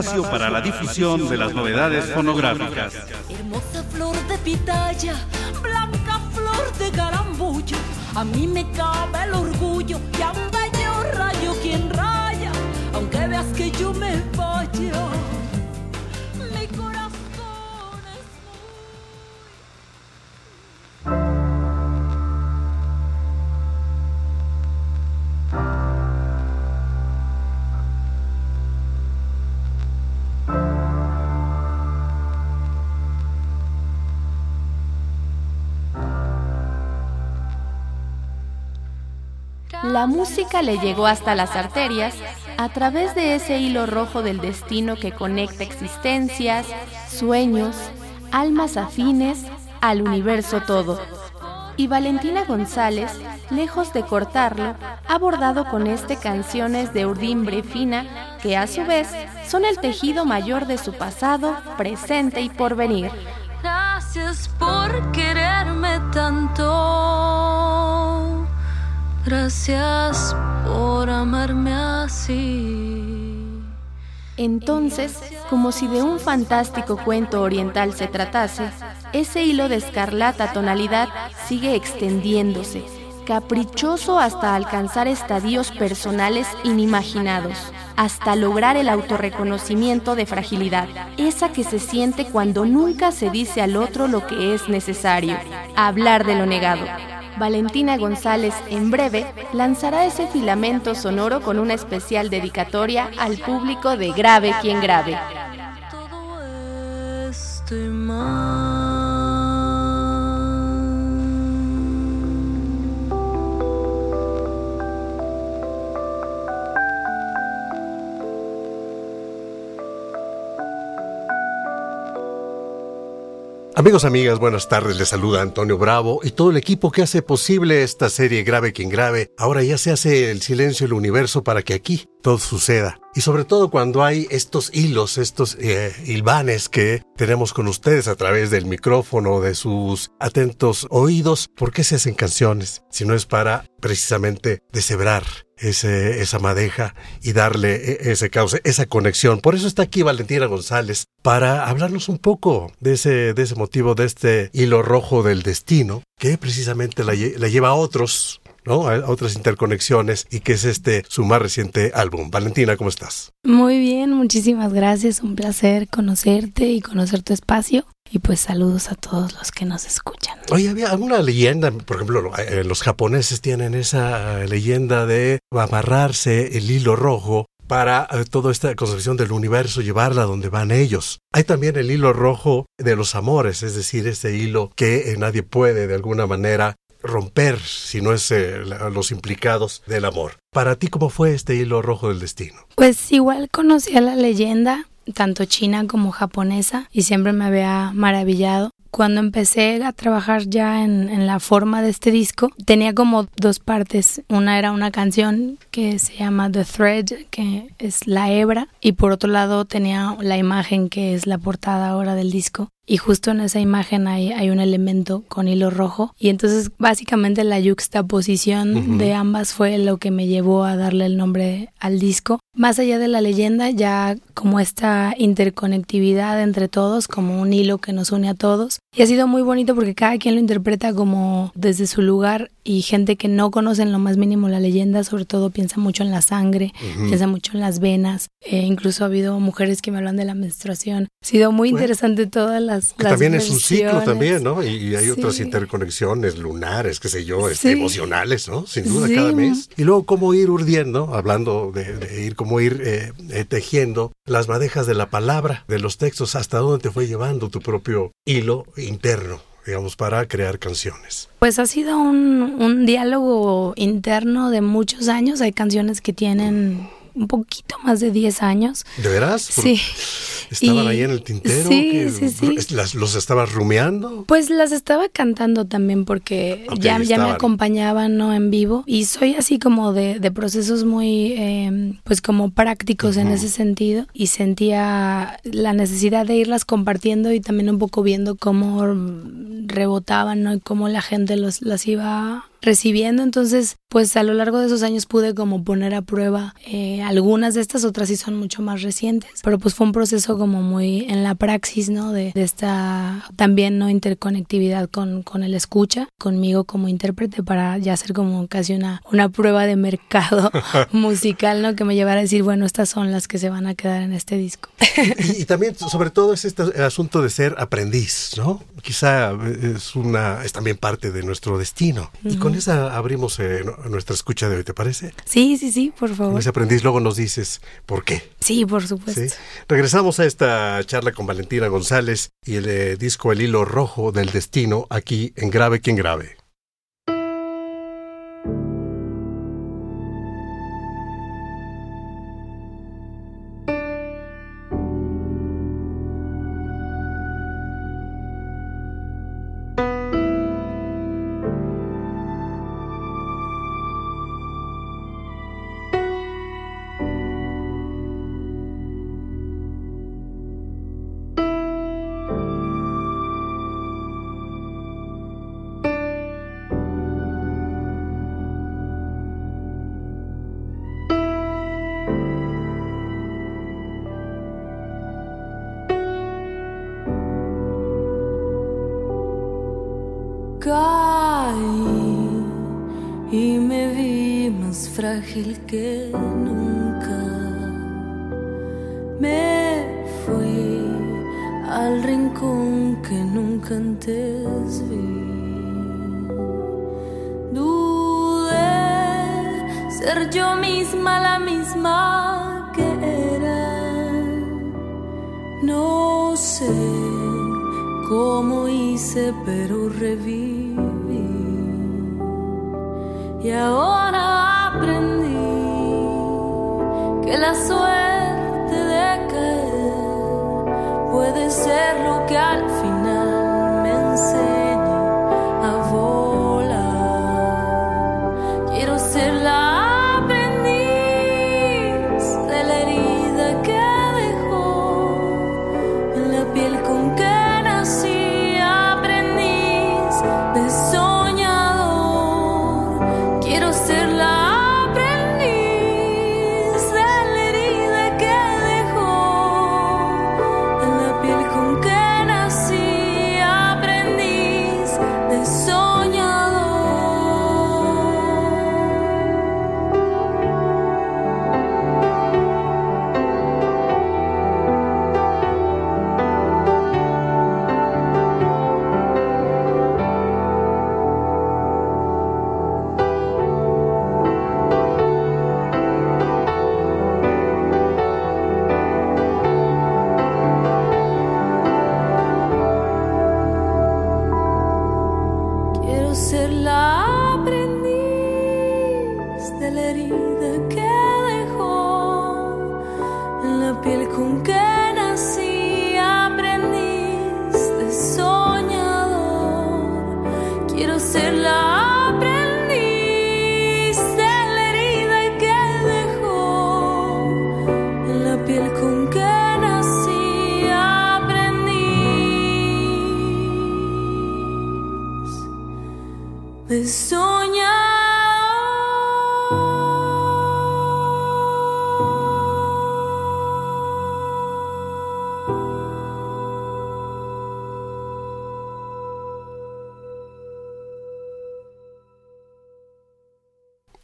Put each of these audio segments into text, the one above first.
espacio para la difusión de las novedades fonográficas. Hermosa flor de pitaya, blanca flor de garambullo. A mí me cabe el orgullo y a un bello rayo quien raya, aunque veas que yo me vaya. La música le llegó hasta las arterias a través de ese hilo rojo del destino que conecta existencias, sueños, almas afines al universo todo. Y Valentina González, lejos de cortarlo, ha bordado con este canciones de urdimbre fina que a su vez son el tejido mayor de su pasado, presente y porvenir. Gracias por quererme tanto. Gracias por amarme así. Entonces, como si de un fantástico cuento oriental se tratase, ese hilo de escarlata tonalidad sigue extendiéndose, caprichoso hasta alcanzar estadios personales inimaginados, hasta lograr el autorreconocimiento de fragilidad, esa que se siente cuando nunca se dice al otro lo que es necesario, hablar de lo negado. Valentina González en breve lanzará ese filamento sonoro con una especial dedicatoria al público de Grave quien grave. Amigos, amigas, buenas tardes. Les saluda Antonio Bravo y todo el equipo que hace posible esta serie Grave quien grave. Ahora ya se hace el silencio del universo para que aquí todo suceda. Y sobre todo cuando hay estos hilos, estos eh, hilvanes que tenemos con ustedes a través del micrófono, de sus atentos oídos. ¿Por qué se hacen canciones? Si no es para precisamente deshebrar ese, esa madeja y darle e, ese cauce, esa conexión. Por eso está aquí Valentina González para hablarnos un poco de ese, de ese motivo, de este hilo rojo del destino que precisamente la, lle- la lleva a otros, ¿no? A otras interconexiones y que es este su más reciente álbum. Valentina, ¿cómo estás? Muy bien, muchísimas gracias. Un placer conocerte y conocer tu espacio. Y pues saludos a todos los que nos escuchan. Oye, había alguna leyenda, por ejemplo, lo- eh, los japoneses tienen esa eh, leyenda de amarrarse el hilo rojo para eh, toda esta concepción del universo, llevarla donde van ellos. Hay también el hilo rojo de los amores, es decir, ese hilo que nadie puede de alguna manera romper si no es eh, los implicados del amor. Para ti, ¿cómo fue este hilo rojo del destino? Pues igual conocía la leyenda, tanto china como japonesa, y siempre me había maravillado. Cuando empecé a trabajar ya en, en la forma de este disco, tenía como dos partes. Una era una canción que se llama The Thread, que es la hebra, y por otro lado tenía la imagen que es la portada ahora del disco. Y justo en esa imagen hay, hay un elemento con hilo rojo. Y entonces básicamente la yuxtaposición Ujú. de ambas fue lo que me llevó a darle el nombre al disco. Más allá de la leyenda, ya como esta interconectividad entre todos, como un hilo que nos une a todos. Y ha sido muy bonito porque cada quien lo interpreta como desde su lugar y gente que no conoce en lo más mínimo la leyenda, sobre todo piensa mucho en la sangre, piensa mucho en las venas. Eh, incluso ha habido mujeres que me hablan de la menstruación. Ha sido muy Bueno. interesante todas las... Que las también es un ciclo también, ¿no? Y, y hay otras interconexiones lunares, qué sé yo, este, Sí. emocionales, ¿no? Sin duda, Sí. cada mes. Y luego cómo ir urdiendo, hablando de, de ir, cómo ir eh, eh, tejiendo las madejas de la palabra, de los textos, hasta dónde te fue llevando tu propio hilo interno, digamos, para crear canciones. Pues ha sido un, un diálogo interno de muchos años. Hay canciones que tienen un poquito más de 10 años. ¿De veras? Sí. ¿Estaban ahí en el tintero? Sí, sí, sí. ¿Los estabas rumeando? Pues las estaba cantando también porque ya, ya me acompañaban ¿no? en vivo y soy así como de, de procesos muy, em, pues como prácticos en ese sentido y sentía la necesidad de irlas compartiendo y también un poco viendo cómo rebotaban ¿no? y cómo la gente los, las iba recibiendo. Entonces, pues a lo largo de esos años pude como poner a prueba eh, algunas de estas, otras sí son mucho más recientes, pero pues fue un proceso como muy en la praxis, ¿no? De, esta también, ¿no? Interconectividad con, con el escucha, conmigo como intérprete para ya hacer como casi una, una prueba de mercado musical, ¿no? Que me llevara a decir, bueno, estas son las que se van a quedar en este disco. y, también, sobre todo, es este asunto de ser aprendiz, ¿no? Quizá es una, es también parte de nuestro destino. Y con esa abrimos eh, nuestra escucha de hoy, ¿te parece? Sí, sí, sí, por favor. Con ese aprendiz luego nos dices por qué. Sí, por supuesto. Regresamos a esta charla con Valentina González y el eh, disco El Hilo Rojo del Destino aquí en Grave Quien Grave. Que nunca. Me fui al rincón que nunca antes vi. Dudé ser yo misma la misma que era. No sé cómo hice, pero reviví. Y ahora la suerte de caer. Puede ser lo que al final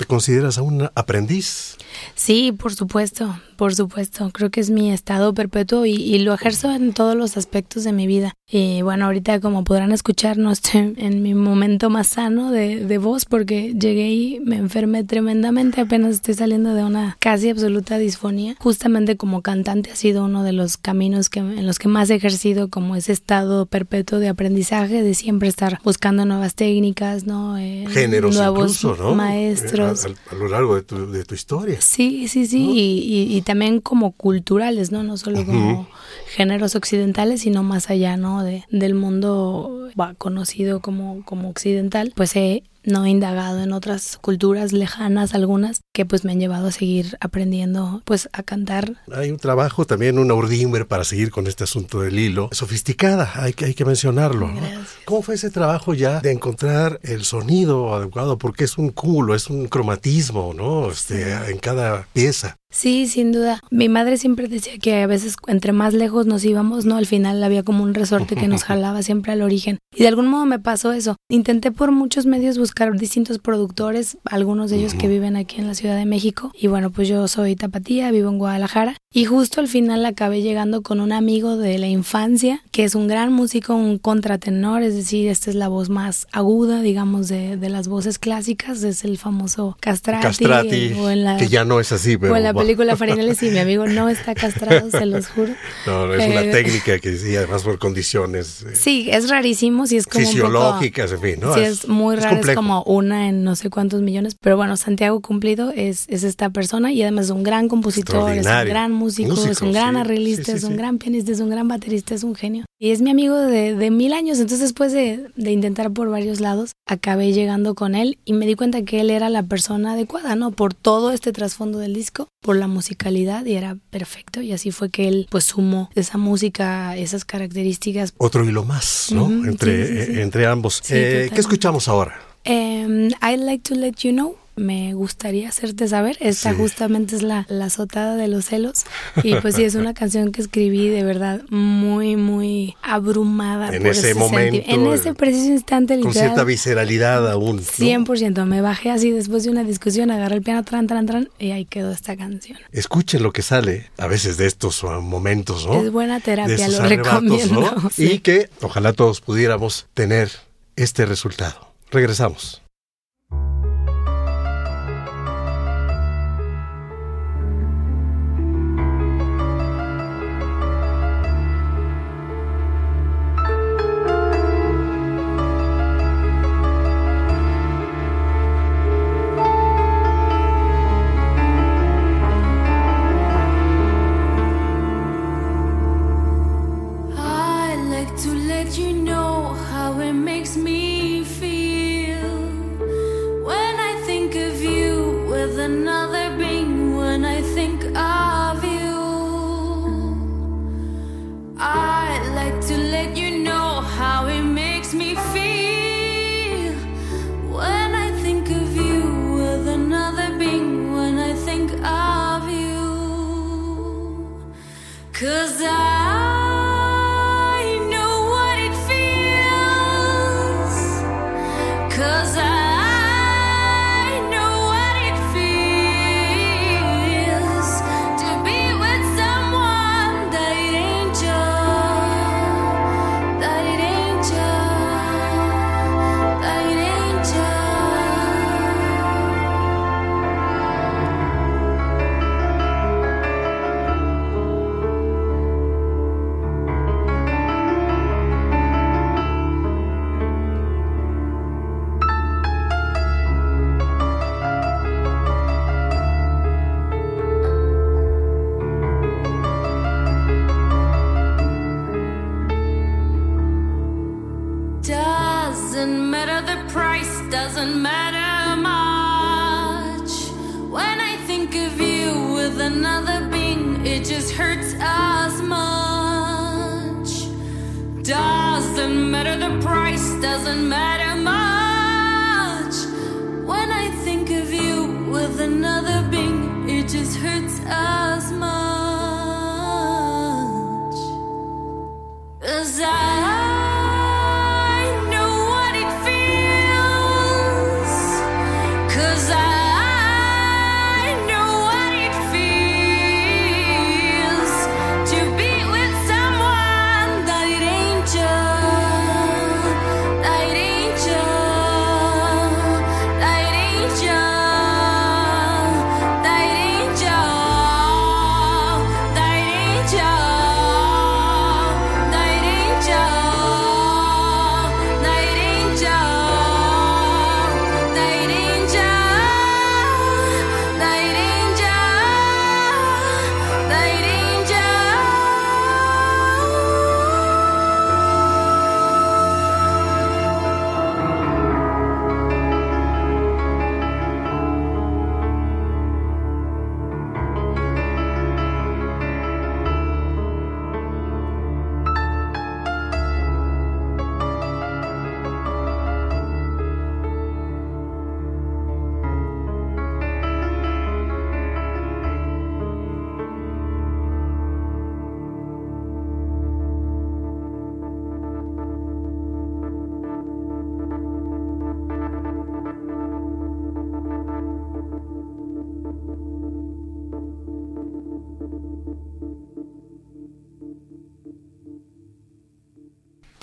consideras a un aprendiz? Sí, por supuesto, por supuesto. Creo que es mi estado perpetuo y, lo ejerzo en todos los aspectos de mi vida. Y bueno, ahorita como podrán escuchar, no estoy en mi momento más sano de, voz porque llegué y me enfermé tremendamente. Apenas estoy saliendo de una casi absoluta disfonía. Justamente como cantante ha sido uno de los caminos que, en los que más he ejercido como ese estado perpetuo de aprendizaje, de siempre estar buscando nuevas técnicas, ¿no? Eh, Géneros nuevos incluso, ¿no? maestros. Eh, a, lo largo de tu, de tu historia. Sí, Sí, sí, sí, y, y, también como culturales, ¿no? No solo como géneros occidentales, sino más allá, ¿no? De, del mundo conocido como, como occidental, pues he no he indagado en otras culturas lejanas algunas que pues me han llevado a seguir aprendiendo pues a cantar. Hay un trabajo también, una urdimbre para seguir con este asunto del hilo, sofisticada, hay que, hay que mencionarlo. ¿Cómo fue ese trabajo ya de encontrar el sonido adecuado? Porque es un cúmulo, es un cromatismo, ¿no? Este, en cada pieza. Sí, sin duda. Mi madre siempre decía que a veces entre más lejos nos íbamos, ¿no? Al final había como un resorte que nos jalaba siempre al origen. Y de algún modo me pasó eso. Intenté por muchos medios buscar distintos productores, algunos de ellos que viven aquí en la Ciudad de México. Y bueno, pues yo soy tapatía, vivo en Guadalajara. Y justo al final acabé llegando con un amigo de la infancia, que es un gran músico, un contratenor, es decir, esta es la voz más aguda, digamos, de, de las voces clásicas, es el famoso Castrati. Castrati, que ya no es así, pero película Farinales y mi amigo no está castrado, se los juro. No, es una eh, técnica que sí, además por condiciones. Eh, sí, es rarísimo, sí es como fisiológicas, en fin, ¿no? Sí, es, muy raro, es, como una en no sé cuántos millones, pero bueno, Santiago Cumplido es, es esta persona y además es un gran compositor, es un gran músico, es un gran arreglista, es un gran pianista, es un gran baterista, es un genio. Y es mi amigo de, de mil años, entonces después de, de intentar por varios lados, acabé llegando con él y me di cuenta que él era la persona adecuada, ¿no? Por todo este trasfondo del disco, por la musicalidad y era perfecto y así fue que él pues sumó esa música, esas características. Otro hilo más, ¿no? entre, entre ambos. Eh, ¿Qué escuchamos ahora? Um, I'd like to let you know me gustaría hacerte saber. Esta justamente es la, la azotada de los celos. Y pues sí, es una canción que escribí de verdad muy, muy abrumada. En ese, momento. En ese preciso instante, literal. Con cierta visceralidad aún. ¿no? 100%. Me bajé así después de una discusión, agarré el piano, tran, tran, tran, y ahí quedó esta canción. Escuchen lo que sale a veces de estos uh, momentos, ¿no? Es buena terapia, lo recomiendo. Y que ojalá todos pudiéramos tener este resultado. Regresamos. hurts us.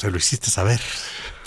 Se lo hiciste saber,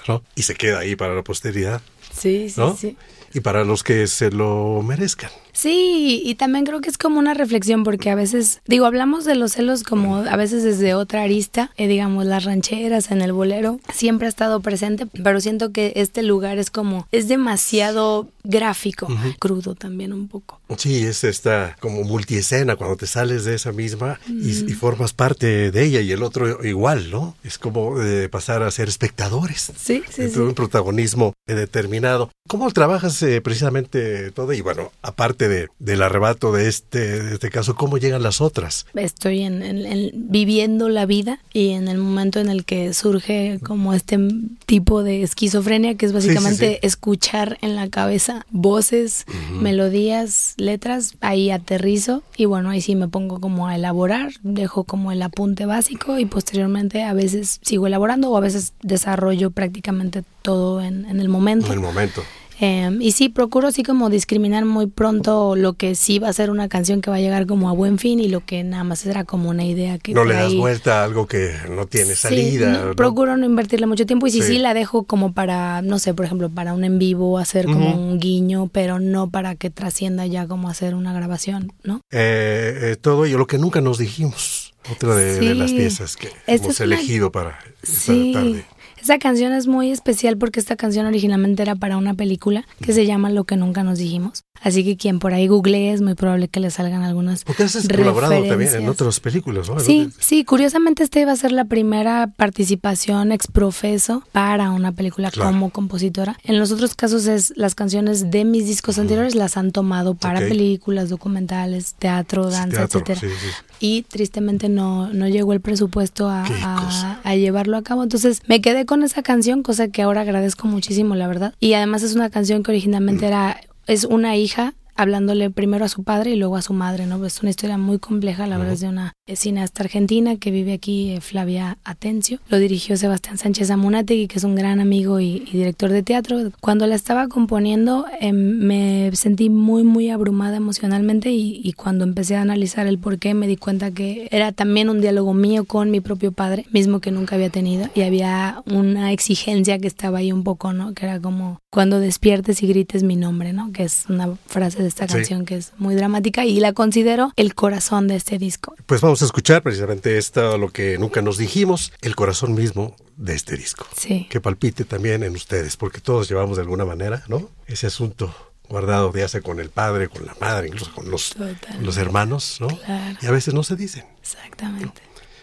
¿no? Y se queda ahí para la posteridad. Sí, sí, ¿no? sí. Y para los que se lo merezcan. Sí, y también creo que es como una reflexión porque a veces, digo, hablamos de los celos como a veces desde otra arista, eh, digamos, las rancheras en el bolero, siempre ha estado presente, pero siento que este lugar es como, es demasiado gráfico, crudo también un poco. Sí, es esta como multiescena cuando te sales de esa misma y, y formas parte de ella y el otro igual, ¿no? Es como de pasar a ser espectadores. Sí, sí, de sí. un protagonismo determinado. ¿Cómo trabajas eh, precisamente todo? Y bueno, aparte de, del arrebato de este, de este caso, ¿cómo llegan las otras? Estoy en, en- en- viviendo la vida y en el momento en el que surge como este tipo de esquizofrenia que es Sí, sí, básicamente sí. escuchar en la cabeza voces, melodías, letras, ahí aterrizo y bueno, ahí sí me pongo como a elaborar, dejo como el apunte básico y posteriormente a veces sigo elaborando o a veces desarrollo prácticamente todo en, en el momento. En el momento. Eh, y sí, procuro así como discriminar muy pronto lo que sí va a ser una canción que va a llegar como a buen fin y lo que nada más será como una idea que No le das ahí- vuelta a algo que no tiene Sí, salida. no, ¿no? Procuro no invertirle mucho tiempo y si sí. Sí. la dejo como para, no sé, por ejemplo, para un en vivo, hacer como un guiño, pero no para que trascienda ya como hacer una grabación, ¿no? Eh, eh, todo ello, lo que nunca nos dijimos. Otra de, las piezas que Esta hemos una- elegido para esta tarde. Esta canción es muy especial porque esta canción originalmente era para una película que se llama Lo que nunca nos dijimos. Así que quien por ahí googlee es muy probable que le salgan algunas Porque has colaborado también en otras películas, ¿no? Sí, sí, curiosamente esta iba a ser la primera participación exprofeso para una película Claro. como compositora. En los otros casos es las canciones de mis discos anteriores las han tomado para películas, documentales, teatro, Sí, danza, teatro, etcétera. sí, sí. Y tristemente no, no llegó el presupuesto a llevarlo a cabo. Entonces me quedé con esa canción, cosa que ahora agradezco muchísimo, la verdad. Y además es una canción que originalmente Mm. era, es una hija hablándole primero a su padre y luego a su madre, ¿no? Es una historia muy compleja, la verdad es de una cineasta argentina que vive aquí, eh, Flavia Atencio. Lo dirigió Sebastián Sánchez Amunategui, que es un gran amigo y, y director de teatro. Cuando la estaba componiendo eh, me sentí muy, muy abrumada emocionalmente y, y cuando empecé a analizar el por qué me di cuenta que era también un diálogo mío con mi propio padre, mismo que nunca había tenido y había una exigencia que estaba ahí un poco, ¿no? Que era como cuando despiertes y grites mi nombre, ¿no? Que es una frase de esta Sí. canción que es muy dramática y la considero el corazón de este disco. Pues vamos a escuchar precisamente esto, lo que nunca nos dijimos, el corazón mismo de este disco. Sí. Que palpite también en ustedes, porque todos llevamos de alguna manera, ¿no? Ese asunto guardado ya sea con el padre, con la madre, incluso con los, los hermanos, ¿no? Claro. Y a veces no se dicen. Exactamente.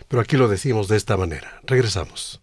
Pero aquí lo decimos de esta manera. Regresamos.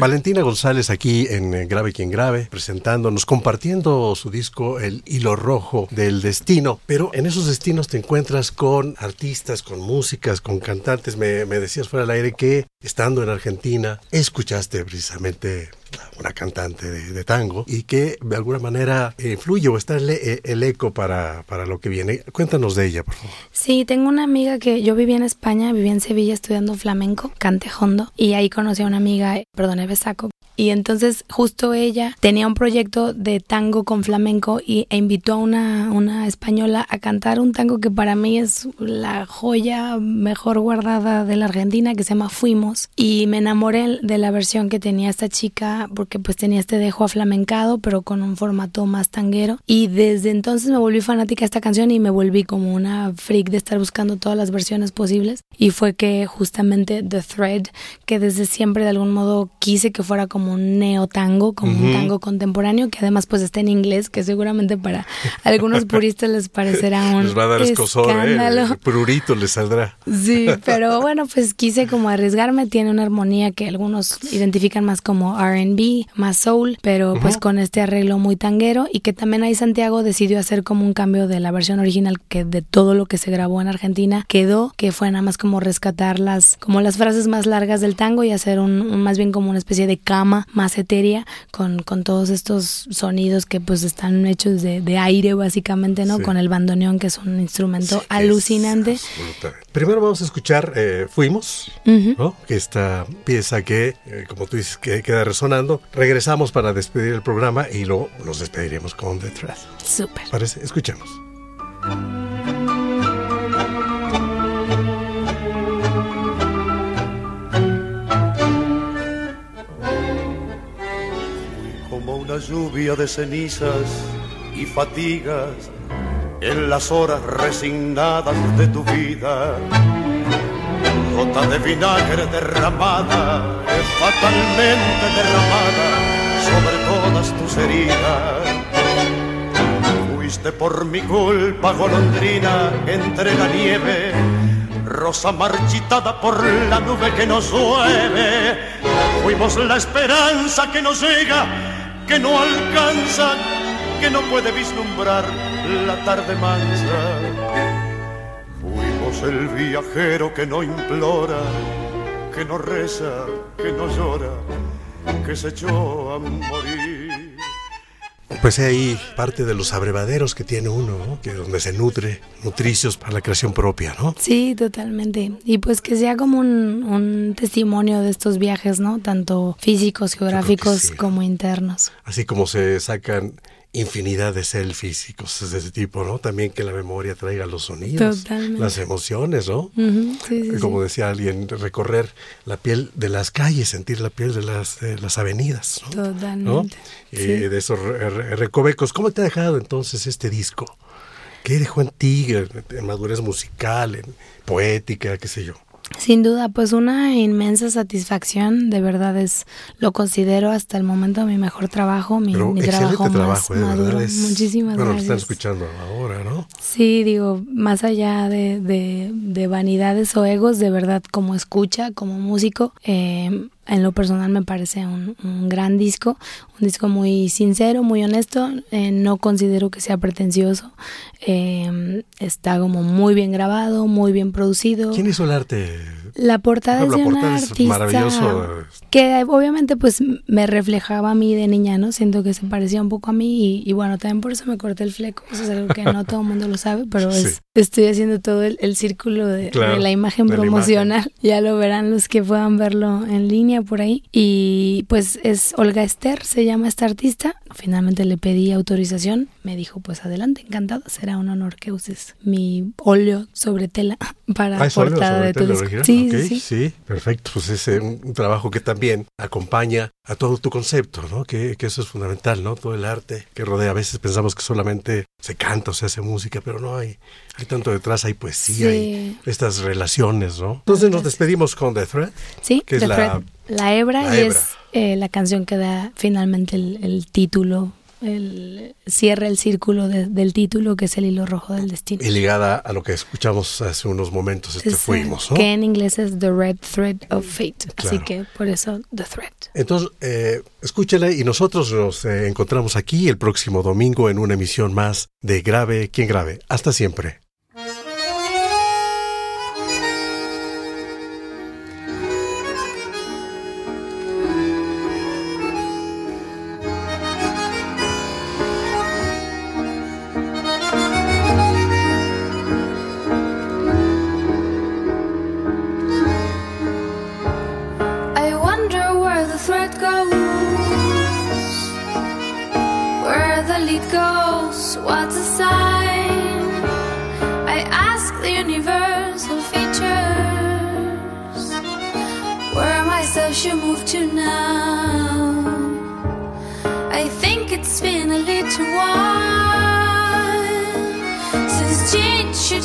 Valentina González aquí en eh, Grave Quien Grave, presentándonos, compartiendo su disco El Hilo Rojo del Destino. Pero en esos destinos te encuentras con artistas, con músicas, con cantantes. Me, me decías fuera del aire que estando en Argentina escuchaste precisamente una cantante de, tango y que de alguna manera influye o está el, el, eco para, para lo que viene. Cuéntanos de ella, por favor. Sí, tengo una amiga que yo vivía en España, vivía en Sevilla estudiando flamenco, cante hondo, y ahí conocí a una amiga, perdón, Saco, y entonces justo ella tenía un proyecto de tango con flamenco y, e invitó a una, una española a cantar un tango que para mí es la joya mejor guardada de la Argentina que se llama Fuimos. Y me enamoré de la versión que tenía esta chica porque pues tenía este dejo aflamencado pero con un formato más tanguero. Y desde entonces me volví fanática de esta canción y me volví como una freak de estar buscando todas las versiones posibles. Y fue que justamente The Thread que desde siempre de algún modo quise que fuera como un neotango, como un tango contemporáneo, que además pues está en inglés, que seguramente para algunos puristas les parecerá un les va a dar escosor, ¿eh? prurito les saldrá. Sí, pero bueno, pues quise como arriesgarme, tiene una armonía que algunos identifican más como R&B, más soul, pero pues con este arreglo muy tanguero y que también ahí Santiago decidió hacer como un cambio de la versión original que de todo lo que se grabó en Argentina quedó, que fue nada más como rescatar las como las frases más largas del tango y hacer un más bien como una especie de cama más etérea con, con todos estos sonidos que pues están hechos de, de aire básicamente, ¿no? Con el bandoneón que es un instrumento alucinante. Primero vamos a escuchar eh, Fuimos, ¿no? Esta pieza que, eh, como tú dices, que queda resonando. Regresamos para despedir el programa y luego nos despediremos con The Thread. Súper. Parece, escuchemos. Una lluvia de cenizas y fatigas en las horas resignadas de tu vida. Gota de vinagre derramada, fatalmente derramada sobre todas tus heridas. Fuiste por mi culpa golondrina entre la nieve, rosa marchitada por la nube que nos llueve. Fuimos la esperanza que nos llega que no alcanza, que no puede vislumbrar la tarde mansa. Fuimos el viajero que no implora, que no reza, que no llora, que se echó a morir. Pues ahí parte de los abrevaderos que tiene uno, ¿no? que donde se nutre, nutricios para la creación propia, ¿no? Sí, totalmente. Y pues que sea como un, testimonio de estos viajes, ¿no? Tanto físicos, geográficos como internos. Así como se sacan infinidad de selfies y cosas de ese tipo, ¿no? También que la memoria traiga los sonidos, las emociones, ¿no? Como decía alguien, recorrer la piel de las calles, sentir la piel de las, las avenidas, ¿no? Totalmente. Y de esos recovecos. ¿Cómo te ha dejado entonces este disco? ¿Qué dejó en ti, en madurez musical, en poética, qué sé yo? Sin duda, pues una inmensa satisfacción, de verdad es, lo considero hasta el momento mi mejor trabajo, mi, mi trabajo, más maduro. Muchísimas bueno, gracias. Lo están escuchando ahora, ¿no? Sí, digo, más allá de, de, de vanidades o egos, de verdad como escucha, como músico, eh, en lo personal me parece un, gran disco, un disco muy sincero, muy honesto, eh, no considero que sea pretencioso, eh, está como muy bien grabado, muy bien producido. ¿Quién hizo el arte? La portada es de un artista que obviamente pues me reflejaba a mí de niña, ¿no? Siento que se parecía un poco a mí y, bueno, también por eso me corté el fleco, eso es algo que no todo el mundo lo sabe, pero es, estoy haciendo todo el, círculo de, la imagen promocional, ya lo verán los que puedan verlo en línea por ahí. Y pues es Olga Esther, se llama esta artista. Finalmente le pedí autorización, me dijo pues adelante, encantado, será un honor que uses mi óleo sobre tela para ah, portada de tu disco. Sí, sí, sí, perfecto, pues es un, trabajo que también acompaña a todo tu concepto, ¿no? Que, que, eso es fundamental, ¿no? Todo el arte que rodea. A veces pensamos que solamente se canta o se hace música, pero no hay, hay tanto detrás, hay poesía, hay estas relaciones, ¿no? Entonces nos despedimos con The Thread. Sí, que es la, la hebra y es eh, la canción que da finalmente el, título el, cierra el círculo del título que es el hilo rojo del destino. Y ligada a lo que escuchamos hace unos momentos, este fuimos, ¿no? Que en inglés es The Red Thread of Fate, así que por eso The Thread. Entonces, eh, escúchela y nosotros nos eh, encontramos aquí el próximo domingo en una emisión más de Grave, quien grave. Hasta siempre. moved to now. I think it's been a little while since change should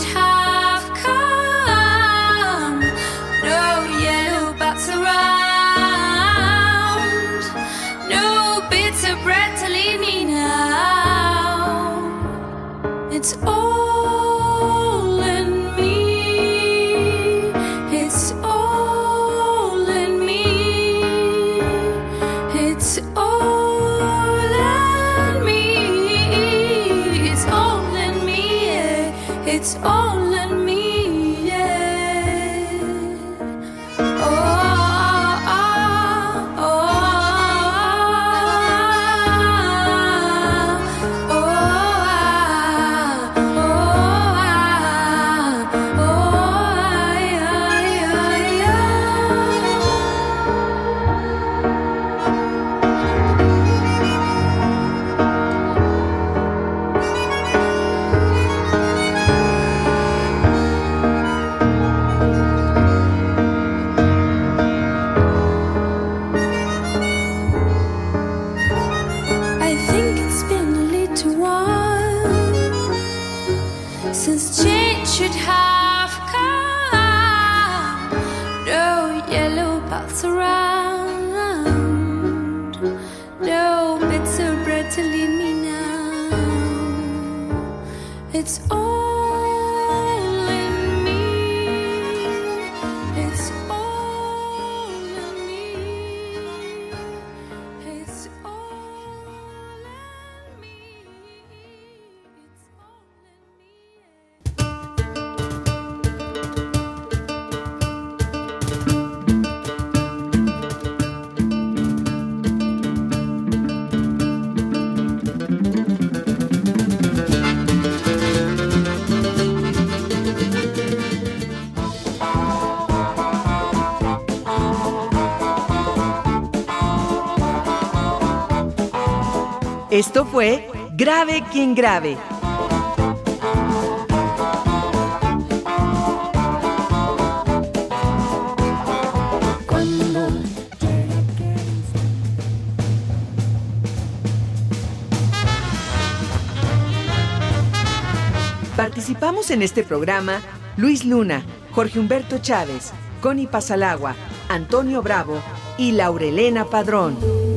Esto fue Grave quien grave. Participamos en este programa Luis Luna, Jorge Humberto Chávez, Connie Pasalagua, Antonio Bravo y Laurelena Padrón.